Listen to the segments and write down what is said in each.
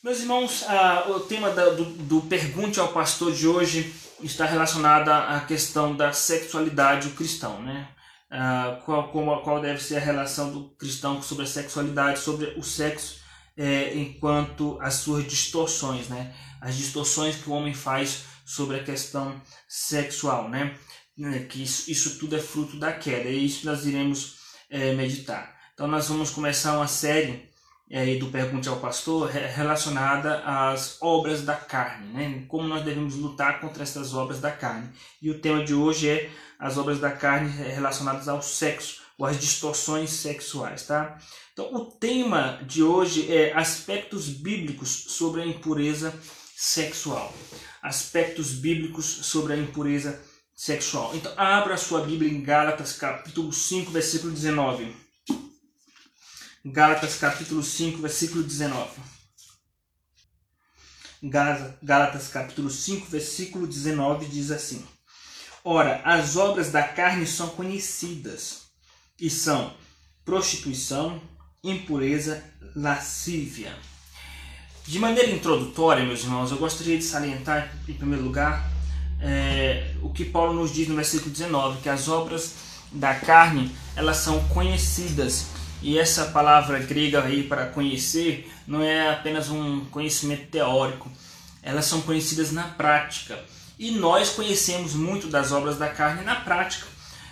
Meus irmãos, ah, o tema da, do, do Pergunte ao Pastor de hoje está relacionado à questão da sexualidade do cristão, né? Ah, qual, qual, qual deve ser a relação do cristão sobre a sexualidade, sobre o sexo, é, enquanto as suas distorções, né? As distorções que o homem faz sobre a questão sexual, né? Que isso, isso tudo é fruto da queda, e isso nós iremos é, meditar. Então, nós vamos começar uma série é, do Pergunte ao Pastor relacionada às obras da carne, né? como nós devemos lutar contra essas obras da carne. E o tema de hoje é as obras da carne relacionadas ao sexo, ou às distorções sexuais. Tá? Então, o tema de hoje é aspectos bíblicos sobre a impureza sexual. Aspectos bíblicos sobre a impureza sexual. Então, abra a sua Bíblia em Gálatas, capítulo 5, versículo 19. Gálatas capítulo 5, versículo 19. Gálatas capítulo 5, versículo 19 diz assim: Ora, as obras da carne são conhecidas, e são prostituição, impureza, lascívia. De maneira introdutória, meus irmãos, eu gostaria de salientar, em primeiro lugar, é, o que Paulo nos diz no versículo 19, que as obras da carne elas são conhecidas e essa palavra grega aí para conhecer não é apenas um conhecimento teórico, elas são conhecidas na prática. E nós conhecemos muito das obras da carne na prática,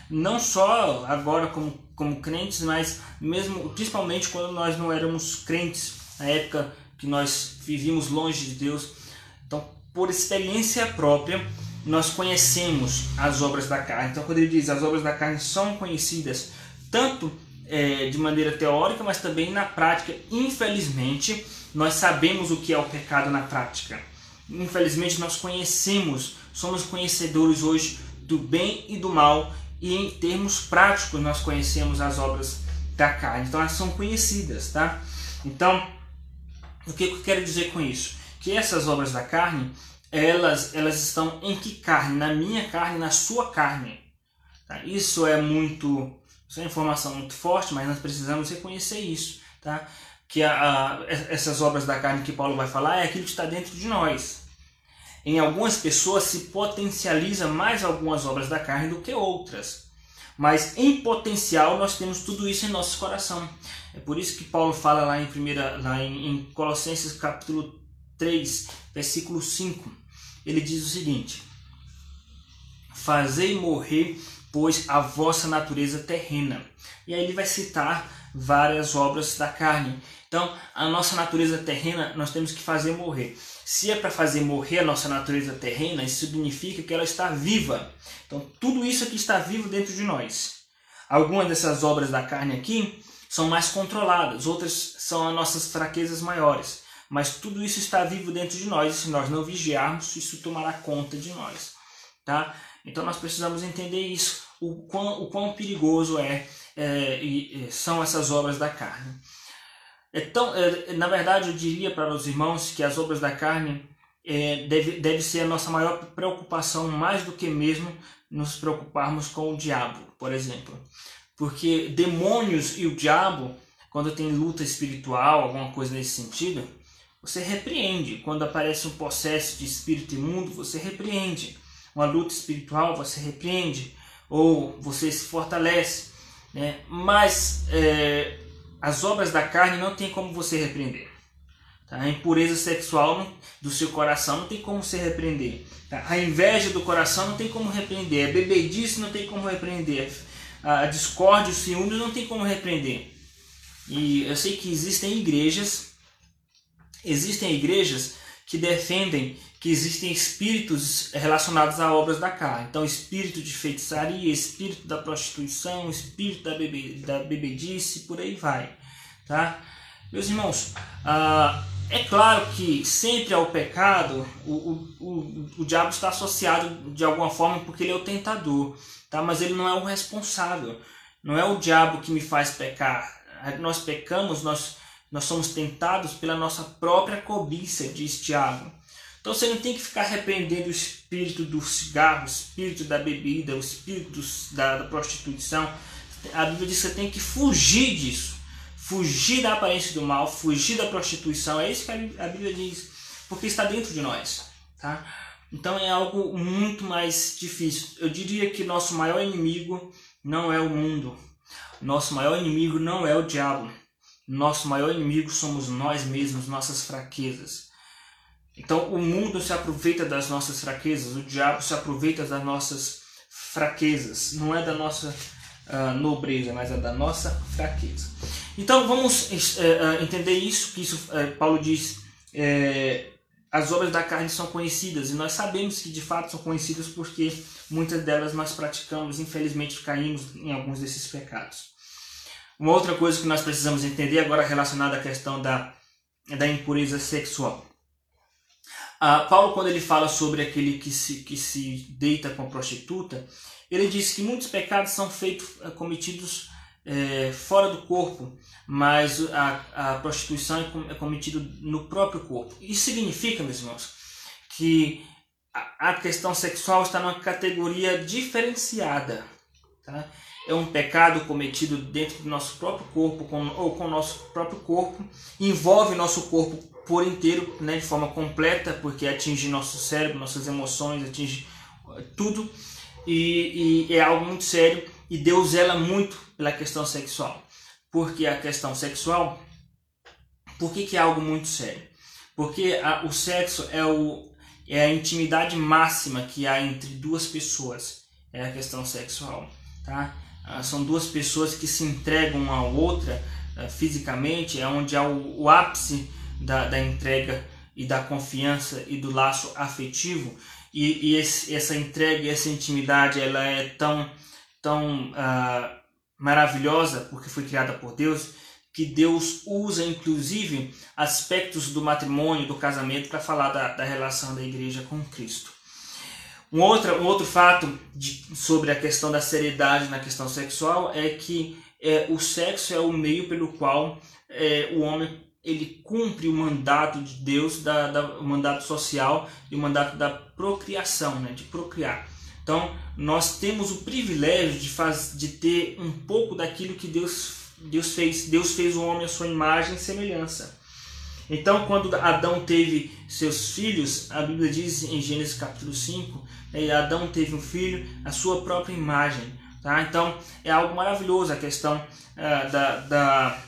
não só agora como, como crentes, mas mesmo principalmente quando nós não éramos crentes, na época que nós vivíamos longe de Deus. Então, por experiência própria, nós conhecemos as obras da carne. Então, quando ele diz as obras da carne são conhecidas tanto é, de maneira teórica, mas também na prática. Infelizmente, nós sabemos o que é o pecado na prática. Infelizmente, nós conhecemos, somos conhecedores hoje do bem e do mal, e em termos práticos, nós conhecemos as obras da carne. Então, elas são conhecidas, tá? Então, o que eu quero dizer com isso? Que essas obras da carne, elas, elas estão em que carne? Na minha carne, na sua carne. Tá? Isso é muito isso é uma informação muito forte, mas nós precisamos reconhecer isso, tá? Que a, a, essas obras da carne que Paulo vai falar é aquilo que está dentro de nós. Em algumas pessoas se potencializa mais algumas obras da carne do que outras. Mas em potencial nós temos tudo isso em nosso coração. É por isso que Paulo fala lá em, primeira, lá em, em Colossenses capítulo 3, versículo 5. Ele diz o seguinte: Fazei morrer pois a vossa natureza terrena. E aí ele vai citar várias obras da carne. Então, a nossa natureza terrena nós temos que fazer morrer. Se é para fazer morrer a nossa natureza terrena, isso significa que ela está viva. Então, tudo isso aqui está vivo dentro de nós. Algumas dessas obras da carne aqui são mais controladas, outras são as nossas fraquezas maiores. Mas tudo isso está vivo dentro de nós e se nós não vigiarmos, isso tomará conta de nós. Tá? Então nós precisamos entender isso o quão, o quão perigoso é, é e, são essas obras da carne. Então, na verdade, eu diria para os irmãos que as obras da carne é, deve, deve ser a nossa maior preocupação, mais do que mesmo nos preocuparmos com o diabo, por exemplo. Porque demônios e o diabo, quando tem luta espiritual, alguma coisa nesse sentido, você repreende. Quando aparece um processo de espírito imundo, você repreende. Uma luta espiritual, você repreende ou você se fortalece, né? mas é, as obras da carne não tem como você repreender. Tá? A impureza sexual do seu coração não tem como você repreender. Tá? A inveja do coração não tem como repreender. A bebedice não tem como repreender. A discórdia, o ciúme não tem como repreender. E eu sei que existem igrejas, existem igrejas que defendem que existem espíritos relacionados a obras da carne. Então, espírito de feitiçaria, espírito da prostituição, espírito da, bebe, da bebedice, por aí vai. Tá? Meus irmãos, ah, é claro que sempre ao pecado o, o, o, o diabo está associado de alguma forma porque ele é o tentador, tá? mas ele não é o responsável. Não é o diabo que me faz pecar. Nós pecamos, nós, nós somos tentados pela nossa própria cobiça, diz Tiago. Então você não tem que ficar repreendendo o espírito do cigarro, o espírito da bebida, o espírito da, da prostituição. A Bíblia diz que você tem que fugir disso. fugir da aparência do mal, fugir da prostituição. É isso que a Bíblia diz, porque está dentro de nós, tá? Então é algo muito mais difícil. Eu diria que nosso maior inimigo não é o mundo. Nosso maior inimigo não é o diabo. Nosso maior inimigo somos nós mesmos, nossas fraquezas. Então o mundo se aproveita das nossas fraquezas, o diabo se aproveita das nossas fraquezas. Não é da nossa uh, nobreza, mas é da nossa fraqueza. Então vamos uh, entender isso, que isso uh, Paulo diz, as obras da carne são conhecidas, e nós sabemos que de fato são conhecidas porque muitas delas nós praticamos, infelizmente caímos em alguns desses pecados. Uma outra coisa que nós precisamos entender agora relacionada à questão da, da impureza sexual. Ah, Paulo, quando ele fala sobre aquele que se, que se deita com a prostituta, ele diz que muitos pecados são feitos, eh, cometidos é, fora do corpo, mas a, a prostituição é, é cometida no próprio corpo. Isso significa, meus irmãos, que a, a questão sexual está numa categoria diferenciada. Tá? É um pecado cometido dentro do nosso próprio corpo com, ou com o nosso próprio corpo, envolve nosso corpo por inteiro, né, de forma completa, porque atinge nosso cérebro, nossas emoções, atinge eh, tudo e, e é algo muito sério e Deus zela muito pela questão sexual. Porque a questão sexual, por que, que é algo muito sério? Porque a, o sexo é, o, é a intimidade máxima que há entre duas pessoas. É a questão sexual. Tá? Ah, são duas pessoas que se entregam uma à outra ah, fisicamente, é onde há o, o ápice da, da entrega e da confiança e do laço afetivo. E, e esse, essa entrega e essa intimidade ela é tão tão uh, maravilhosa porque foi criada por Deus que Deus usa inclusive aspectos do matrimônio do casamento para falar da, da relação da igreja com Cristo. Um outro, um outro fato de, sobre a questão da seriedade na questão sexual é que é, o sexo é o meio pelo qual é, o homem ele cumpre o mandato de Deus, da, da, o mandato social e o mandato da procriação, né, de procriar. Então, nós temos o privilégio de, faz, de ter um pouco daquilo que Deus, Deus fez. Deus fez o homem à sua imagem e semelhança. Então, quando Adão teve seus filhos, a Bíblia diz em Gênesis capítulo 5, né, Adão teve um filho à sua própria imagem. Tá? Então, é algo maravilhoso a questão uh, da, da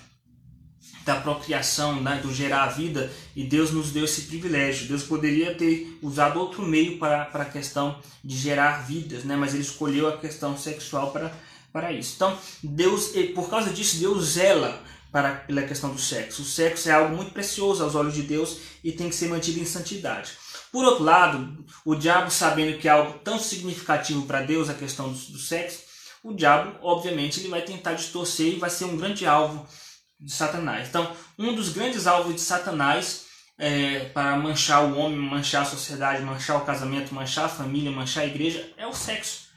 da procriação, né, do gerar a vida, e Deus nos deu esse privilégio. Deus poderia ter usado outro meio para, para a questão de gerar vidas, né, mas ele escolheu a questão sexual para, para isso. Então, Deus, por causa disso, Deus zela para, pela questão do sexo. O sexo é algo muito precioso aos olhos de Deus e tem que ser mantido em santidade. Por outro lado, o diabo, sabendo que é algo tão significativo para Deus, a questão do, do sexo, o diabo, obviamente, ele vai tentar distorcer e vai ser um grande alvo de Satanás. Então, um dos grandes alvos de Satanás é, para manchar o homem, manchar a sociedade, manchar o casamento, manchar a família, manchar a igreja é o sexo.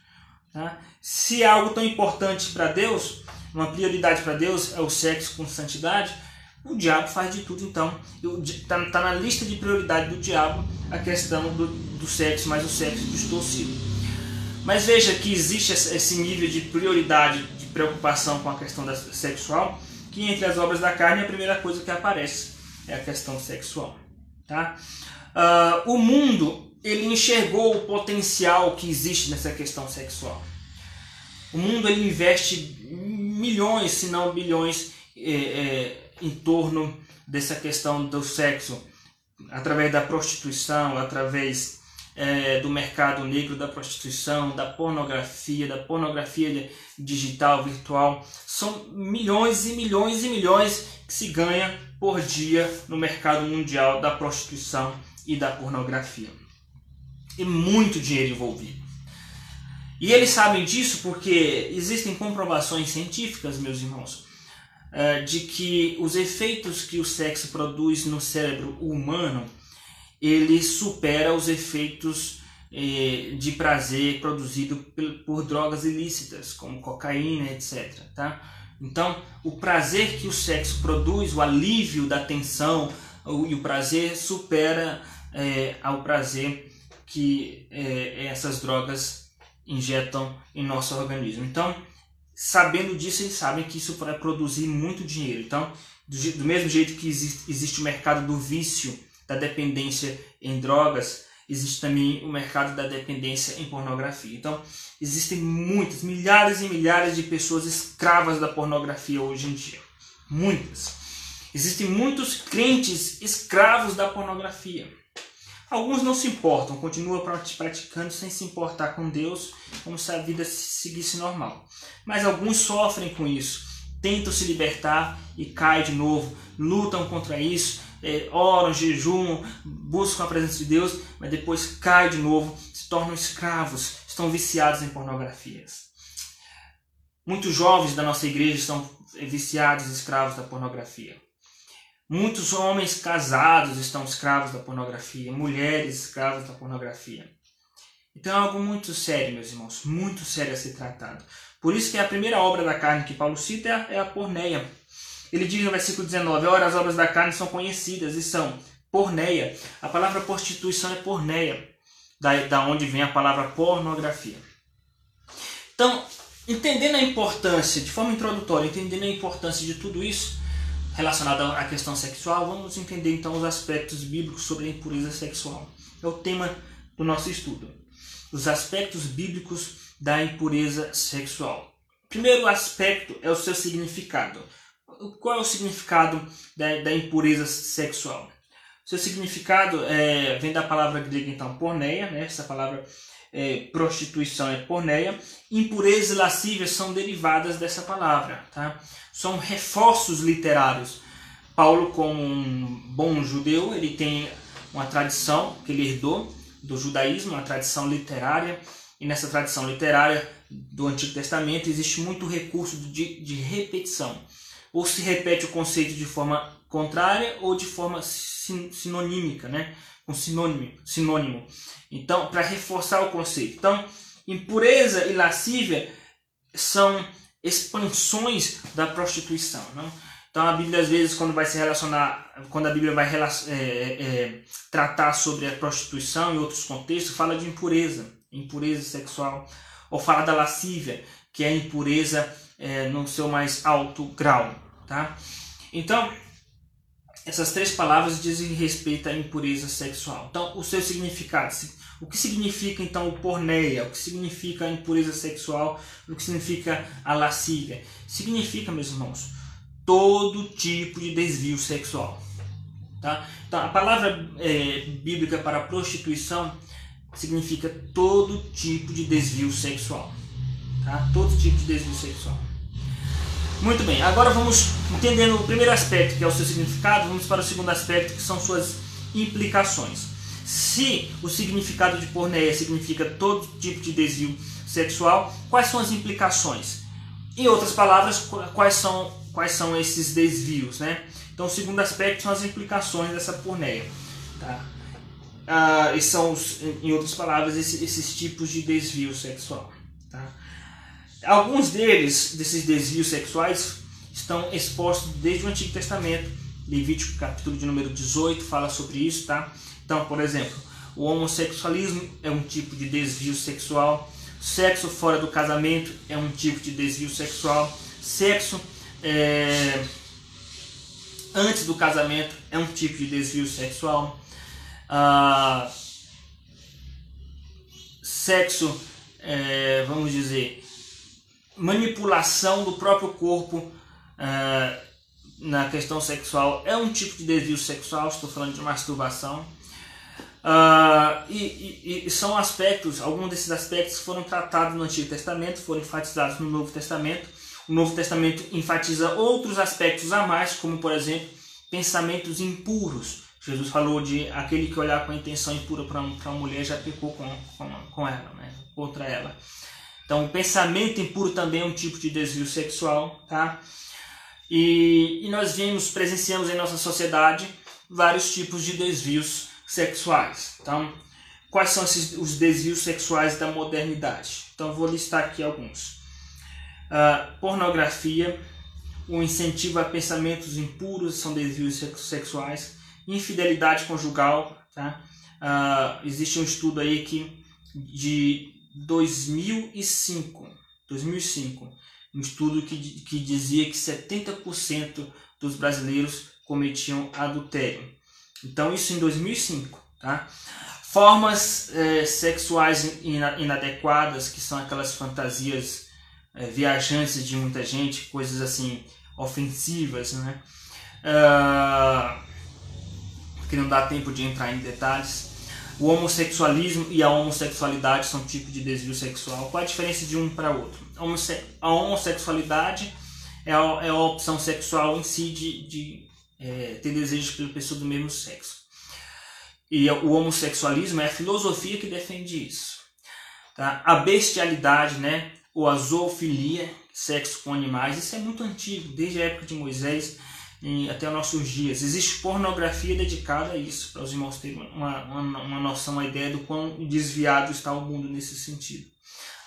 Tá? Se é algo tão importante para Deus, uma prioridade para Deus é o sexo com santidade, o diabo faz de tudo então. Está tá na lista de prioridade do diabo a questão do, do sexo, mas o sexo distorcido. Mas veja que existe esse nível de prioridade, de preocupação com a questão da, sexual, que entre as obras da carne a primeira coisa que aparece é a questão sexual. Tá? Uh, o mundo ele enxergou o potencial que existe nessa questão sexual. O mundo ele investe milhões, se não bilhões, é, é, em torno dessa questão do sexo, através da prostituição, através é, do mercado negro da prostituição, da pornografia, da pornografia digital, virtual. São milhões e milhões e milhões que se ganha por dia no mercado mundial da prostituição e da pornografia. E muito dinheiro envolvido. E eles sabem disso porque existem comprovações científicas, meus irmãos, é, de que os efeitos que o sexo produz no cérebro humano ele supera os efeitos eh, de prazer produzido por, drogas ilícitas, como cocaína, etc. Tá? Então, o prazer que o sexo produz, o alívio da tensão e o prazer supera eh, ao prazer que eh, essas drogas injetam em nosso organismo. Então, sabendo disso, eles sabem que isso vai produzir muito dinheiro. Então, do, do mesmo jeito que existe, existe o mercado do vício, da dependência em drogas, existe também o mercado da dependência em pornografia. Então, existem muitas, milhares e milhares de pessoas escravas da pornografia hoje em dia. Muitas. Existem muitos crentes escravos da pornografia. Alguns não se importam, continuam praticando sem se importar com Deus, como se a vida seguisse normal. Mas alguns sofrem com isso, tentam se libertar e caem de novo, lutam contra isso, é, oram, jejuam, buscam a presença de Deus, mas depois caem de novo, se tornam escravos, estão viciados em pornografias. Muitos jovens da nossa igreja estão viciados e escravos da pornografia. Muitos homens casados estão escravos da pornografia, mulheres escravas da pornografia. Então é algo muito sério, meus irmãos, muito sério a ser tratado. Por isso que a primeira obra da carne que Paulo cita é a porneia. Ele diz no versículo 19: Ora, as obras da carne são conhecidas e são porneia. A palavra prostituição é porneia, da, da onde vem a palavra pornografia. Então, entendendo a importância, de forma introdutória, entendendo a importância de tudo isso, relacionado à questão sexual, vamos entender então os aspectos bíblicos sobre a impureza sexual. É o tema do nosso estudo. Os aspectos bíblicos da impureza sexual. Primeiro aspecto é o seu significado. Qual é o significado da, da impureza sexual? Seu significado é, vem da palavra grega então porneia, né? essa palavra é, prostituição é porneia, impureza e lascívia são derivadas dessa palavra, tá? São reforços literários. Paulo, como um bom judeu, ele tem uma tradição que ele herdou do judaísmo, uma tradição literária, e nessa tradição literária do Antigo Testamento existe muito recurso de, de repetição. Ou se repete o conceito de forma contrária ou de forma sinonímica, né? com sinônimo, sinônimo. Então, para reforçar o conceito. Então, impureza e lascívia são expansões da prostituição. Não? Então, a Bíblia, às vezes, quando vai se relacionar, quando a Bíblia vai é, é, tratar sobre a prostituição em outros contextos, fala de impureza, impureza sexual, ou fala da lascívia, que é a impureza é, no seu mais alto grau. Tá? Então, essas três palavras dizem respeito à impureza sexual. Então, o seu significado. O que significa então o porneia? O que significa a impureza sexual? O que significa a lascívia? Significa, meus irmãos, todo tipo de desvio sexual. Tá? Então, a palavra é, bíblica para prostituição significa todo tipo de desvio sexual. Tá? Todo tipo de desvio sexual. Muito bem, agora vamos entendendo o primeiro aspecto, que é o seu significado, vamos para o segundo aspecto, que são suas implicações. Se o significado de porneia significa todo tipo de desvio sexual, quais são as implicações? Em outras palavras, quais são, quais são esses desvios? Né? Então, o segundo aspecto são as implicações dessa porneia. Tá? Ah, e são, em outras palavras, esses, esses tipos de desvio sexual. Alguns deles, desses desvios sexuais, estão expostos desde o Antigo Testamento. Levítico capítulo de número 18 fala sobre isso, tá? Então, por exemplo, o homossexualismo é um tipo de desvio sexual. Sexo fora do casamento é um tipo de desvio sexual. Sexo é, antes do casamento é um tipo de desvio sexual. Ah, sexo, é, vamos dizer, manipulação do próprio corpo uh, na questão sexual é um tipo de desvio sexual, estou falando de masturbação. Uh, e, e, e, são aspectos, alguns desses aspectos foram tratados no Antigo Testamento, foram enfatizados no Novo Testamento. O Novo Testamento enfatiza outros aspectos a mais, como por exemplo, pensamentos impuros. Jesus falou de aquele que olhar com a intenção impura para uma mulher já pecou com, com, com ela, né? contra ela. Então, pensamento impuro também é um tipo de desvio sexual, tá? E, e nós vimos, presenciamos em nossa sociedade vários tipos de desvios sexuais. Então, quais são esses, os desvios sexuais da modernidade? Então, vou listar aqui alguns. Uh, pornografia, o incentivo a pensamentos impuros são desvios sexuais, infidelidade conjugal, tá? Uh, existe um estudo aí que de 2005, 2005 um estudo que, que dizia que 70% dos brasileiros cometiam adultério. Então isso em 2005, tá? Formas é, sexuais inadequadas, que são aquelas fantasias é, viajantes de muita gente, coisas assim ofensivas, né? Uh, que não dá tempo de entrar em detalhes. O homossexualismo e a homossexualidade são tipos de desvio sexual. Qual a diferença de um para outro? A homossexualidade é a, é a opção sexual em si de, de é, ter desejos pela pessoa do mesmo sexo. E o homossexualismo é a filosofia que defende isso. Tá? A bestialidade, né? ou a zoofilia, sexo com animais, isso é muito antigo, desde a época de Moisés até os nossos dias. Existe pornografia dedicada a isso, para os irmãos terem uma, uma, uma noção, uma ideia do quão desviado está o mundo nesse sentido.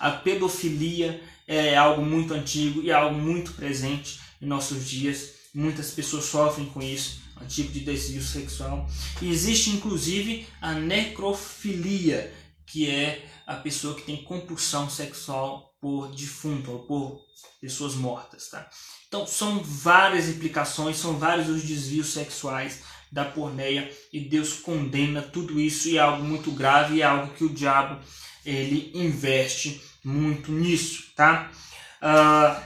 A pedofilia é algo muito antigo e é algo muito presente em nossos dias. Muitas pessoas sofrem com isso, um tipo de desvio sexual. E existe inclusive a necrofilia, que é a pessoa que tem compulsão sexual por defunto ou por pessoas mortas, tá? Então são várias implicações, são vários os desvios sexuais da porneia e Deus condena tudo isso e é algo muito grave e é algo que o diabo ele investe muito nisso, tá? Uh,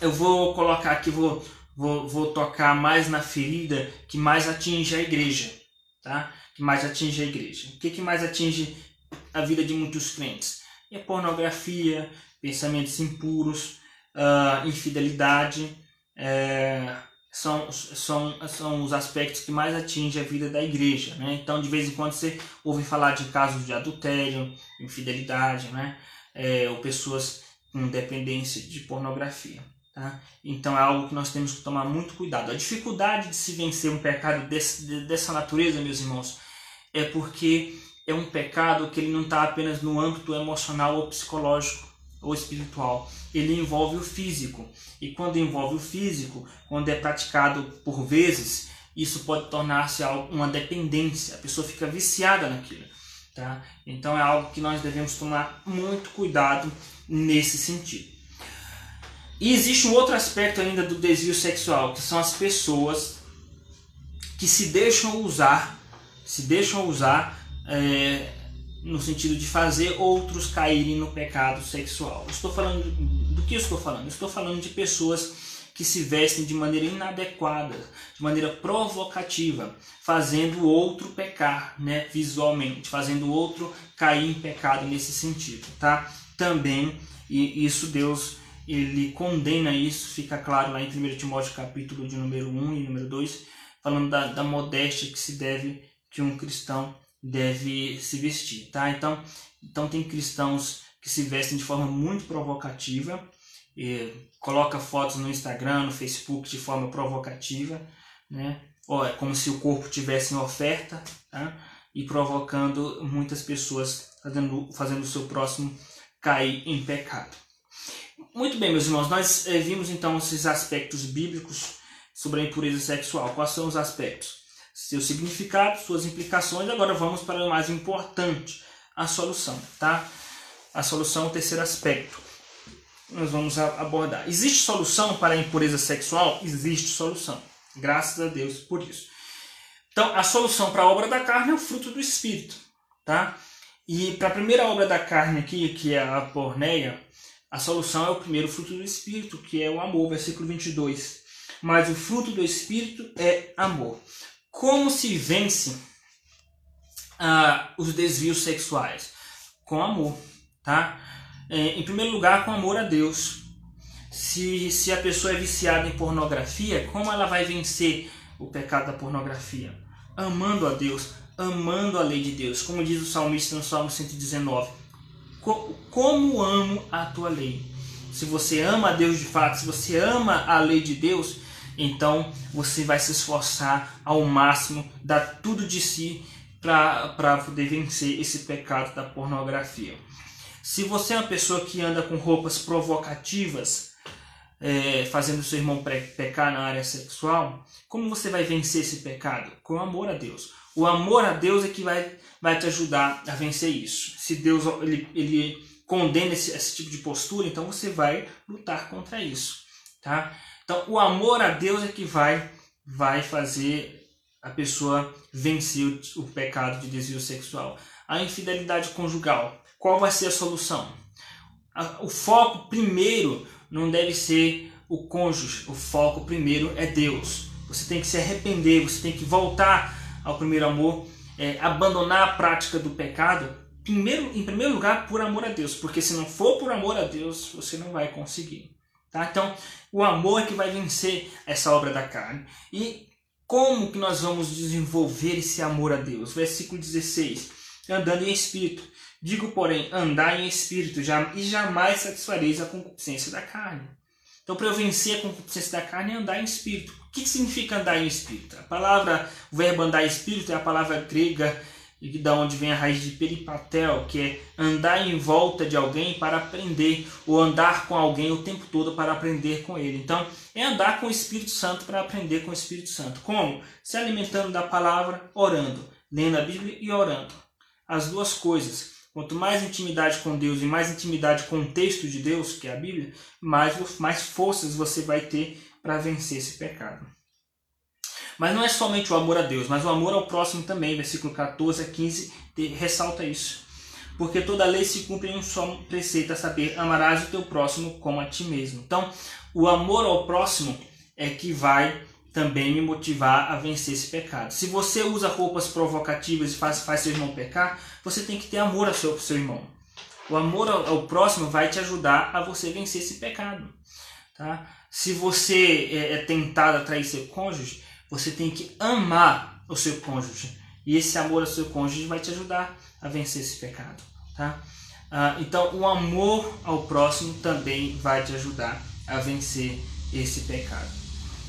eu vou colocar aqui, vou, vou, vou tocar mais na ferida que mais atinge a igreja, tá? Que mais atinge a igreja. O que, que mais atinge a vida de muitos crentes? É pornografia, pensamentos impuros, uh, infidelidade, é, são, são, são os aspectos que mais atingem a vida da igreja. Né? Então, de vez em quando, você ouve falar de casos de adultério, infidelidade, né? É, ou pessoas com dependência de pornografia. Tá? Então, é algo que nós temos que tomar muito cuidado. A dificuldade de se vencer um pecado desse, dessa natureza, meus irmãos, é porque é um pecado que ele não está apenas no âmbito emocional ou psicológico ou espiritual. Ele envolve o físico. E quando envolve o físico, quando é praticado por vezes, isso pode tornar-se uma dependência. A pessoa fica viciada naquilo. Tá? Então é algo que nós devemos tomar muito cuidado nesse sentido. E existe um outro aspecto ainda do desvio sexual, que são as pessoas que se deixam usar, se deixam usar é, no sentido de fazer outros caírem no pecado sexual. Estou falando do que estou falando? estou falando de pessoas que se vestem de maneira inadequada, de maneira provocativa, fazendo outro pecar, né, visualmente, fazendo outro cair em pecado nesse sentido, tá? Também e isso Deus ele condena isso, fica claro lá em 1 Timóteo capítulo de número 1 e número 2, falando da, da modéstia que se deve que um cristão deve se vestir, tá? Então, então tem cristãos que se vestem de forma muito provocativa, e coloca fotos no Instagram, no Facebook de forma provocativa, né? Ou é como se o corpo tivesse em oferta, tá? E provocando muitas pessoas, fazendo, fazendo o seu próximo cair em pecado. Muito bem, meus irmãos, nós eh, vimos então esses aspectos bíblicos sobre a impureza sexual. Quais são os aspectos? Seu significado, suas implicações. Agora vamos para o mais importante, a solução, tá? A solução, o terceiro aspecto. Nós vamos abordar. Existe solução para a impureza sexual? Existe solução. Graças a Deus por isso. Então, a solução para a obra da carne é o fruto do espírito, tá? E para a primeira obra da carne aqui, que é a porneia, a solução é o primeiro fruto do espírito, que é o amor, versículo 22. Mas o fruto do espírito é amor. Como se vence ah, os desvios sexuais? Com amor, tá? É, em primeiro lugar, com amor a Deus. Se, se a pessoa é viciada em pornografia, como ela vai vencer o pecado da pornografia? Amando a Deus, amando a lei de Deus. Como diz o salmista no Salmo 119: Como amo a tua lei. Se você ama a Deus de fato, se você ama a lei de Deus, então você vai se esforçar ao máximo, dar tudo de si para poder vencer esse pecado da pornografia. Se você é uma pessoa que anda com roupas provocativas, é, fazendo seu irmão pecar na área sexual, como você vai vencer esse pecado? Com amor a Deus. O amor a Deus é que vai, vai te ajudar a vencer isso. Se Deus ele, ele condena esse, esse tipo de postura, então você vai lutar contra isso, tá? Então, o amor a Deus é que vai vai fazer a pessoa vencer o, o pecado de desvio sexual. A infidelidade conjugal, qual vai ser a solução? O foco primeiro não deve ser o cônjuge, o foco primeiro é Deus. Você tem que se arrepender, você tem que voltar ao primeiro amor, é, abandonar a prática do pecado, primeiro, em primeiro lugar por amor a Deus, porque se não for por amor a Deus, você não vai conseguir. Tá? Então, o amor é que vai vencer essa obra da carne. E como que nós vamos desenvolver esse amor a Deus? Versículo 16. Andando em espírito. Digo, porém, andar em espírito e jamais satisfareis a concupiscência da carne. Então, para eu vencer a concupiscência da carne é andar em espírito. O que significa andar em espírito? A palavra, o verbo andar em espírito é a palavra grega da onde vem a raiz de peripatel, que é andar em volta de alguém para aprender, ou andar com alguém o tempo todo para aprender com ele. Então, é andar com o Espírito Santo para aprender com o Espírito Santo. Como? Se alimentando da palavra, orando, lendo a Bíblia e orando. As duas coisas. Quanto mais intimidade com Deus e mais intimidade com o texto de Deus, que é a Bíblia, mais, mais forças você vai ter para vencer esse pecado. Mas não é somente o amor a Deus, mas o amor ao próximo também. Versículo 14 a 15 ressalta isso. Porque toda lei se cumpre em um só preceito, a saber, amarás o teu próximo como a ti mesmo. Então, o amor ao próximo é que vai também me motivar a vencer esse pecado. Se você usa roupas provocativas e faz, faz seu irmão pecar, você tem que ter amor ao seu, seu irmão. O amor ao, ao próximo vai te ajudar a você vencer esse pecado. Tá? Se você é, é tentado a trair seu cônjuge, você tem que amar o seu cônjuge. E esse amor ao seu cônjuge vai te ajudar a vencer esse pecado. Tá? Ah, então, o amor ao próximo também vai te ajudar a vencer esse pecado.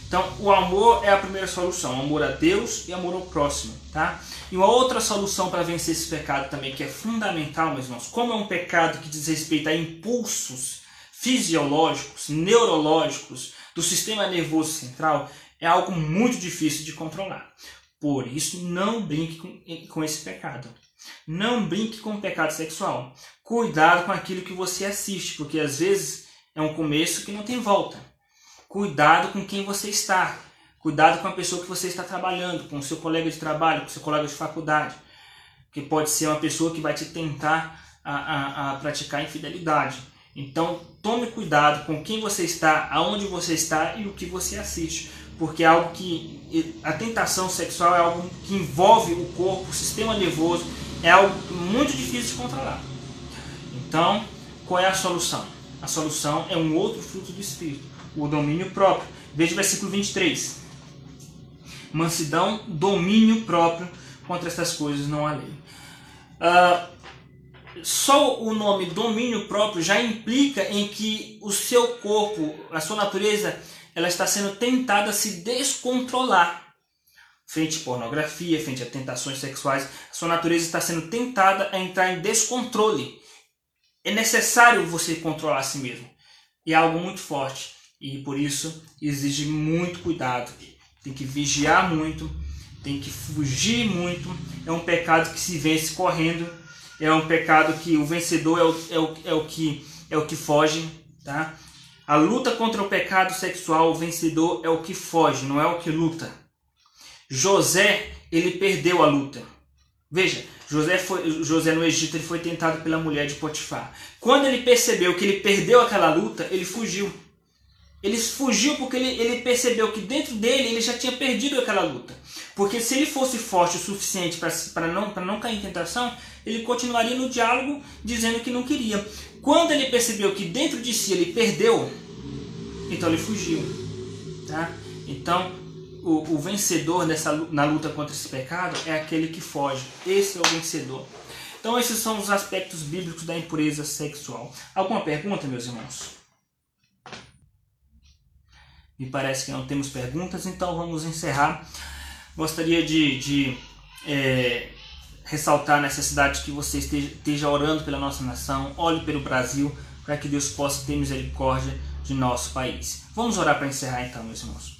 Então, o amor é a primeira solução, amor a Deus e amor ao próximo, tá? E uma outra solução para vencer esse pecado também, que é fundamental, meus irmãos, como é um pecado que diz respeito a impulsos fisiológicos, neurológicos do sistema nervoso central, é algo muito difícil de controlar. Por isso, não brinque com, com esse pecado. Não brinque com o pecado sexual. Cuidado com aquilo que você assiste, porque às vezes é um começo que não tem volta. Cuidado com quem você está. Cuidado com a pessoa que você está trabalhando, com o seu colega de trabalho, com o seu colega de faculdade. Que pode ser uma pessoa que vai te tentar a, a, a praticar infidelidade. Então, tome cuidado com quem você está, aonde você está e o que você assiste porque é algo que a tentação sexual é algo que envolve o corpo, o sistema nervoso, é algo muito difícil de controlar. Então, qual é a solução? A solução é um outro fruto do espírito, o domínio próprio. Veja o versículo 23. Mansidão, domínio próprio, contra essas coisas não há lei. Uh, só o nome domínio próprio já implica em que o seu corpo, a sua natureza, ela está sendo tentada a se descontrolar. Frente à pornografia, frente a tentações sexuais, sua natureza está sendo tentada a entrar em descontrole. É necessário você controlar a si mesmo. E é algo muito forte. E por isso exige muito cuidado. Tem que vigiar muito, tem que fugir muito. É um pecado que se vence correndo. É um pecado que o vencedor é o, é o, é o, que, é o que foge. Tá? A luta contra o pecado sexual, o vencedor é o que foge, não é o que luta. José, ele perdeu a luta. Veja, José, foi, José no Egito ele foi tentado pela mulher de Potifar. Quando ele percebeu que ele perdeu aquela luta, ele fugiu. Ele fugiu porque ele, ele percebeu que dentro dele ele já tinha perdido aquela luta. Porque se ele fosse forte o suficiente para não, não cair em tentação, ele continuaria no diálogo dizendo que não queria. Quando ele percebeu que dentro de si ele perdeu, então ele fugiu. Tá? Então, o, o vencedor nessa, na luta contra esse pecado é aquele que foge. Esse é o vencedor. Então, esses são os aspectos bíblicos da impureza sexual. Alguma pergunta, meus irmãos? Me parece que não temos perguntas, então vamos encerrar. Gostaria de, de é, ressaltar a necessidade que você esteja, esteja orando pela nossa nação, olhe pelo Brasil, para que Deus possa ter misericórdia de nosso país. Vamos orar para encerrar então, meus irmãos.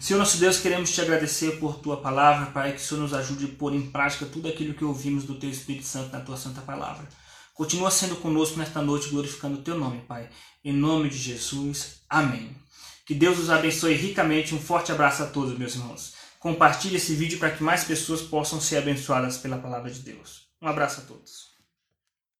Senhor nosso Deus, queremos te agradecer por tua palavra, Pai, que o Senhor nos ajude a pôr em prática tudo aquilo que ouvimos do teu Espírito Santo na tua santa palavra. Continua sendo conosco nesta noite, glorificando o teu nome, Pai. Em nome de Jesus. Amém. Que Deus os abençoe ricamente. Um forte abraço a todos, meus irmãos. Compartilhe esse vídeo para que mais pessoas possam ser abençoadas pela palavra de Deus. Um abraço a todos.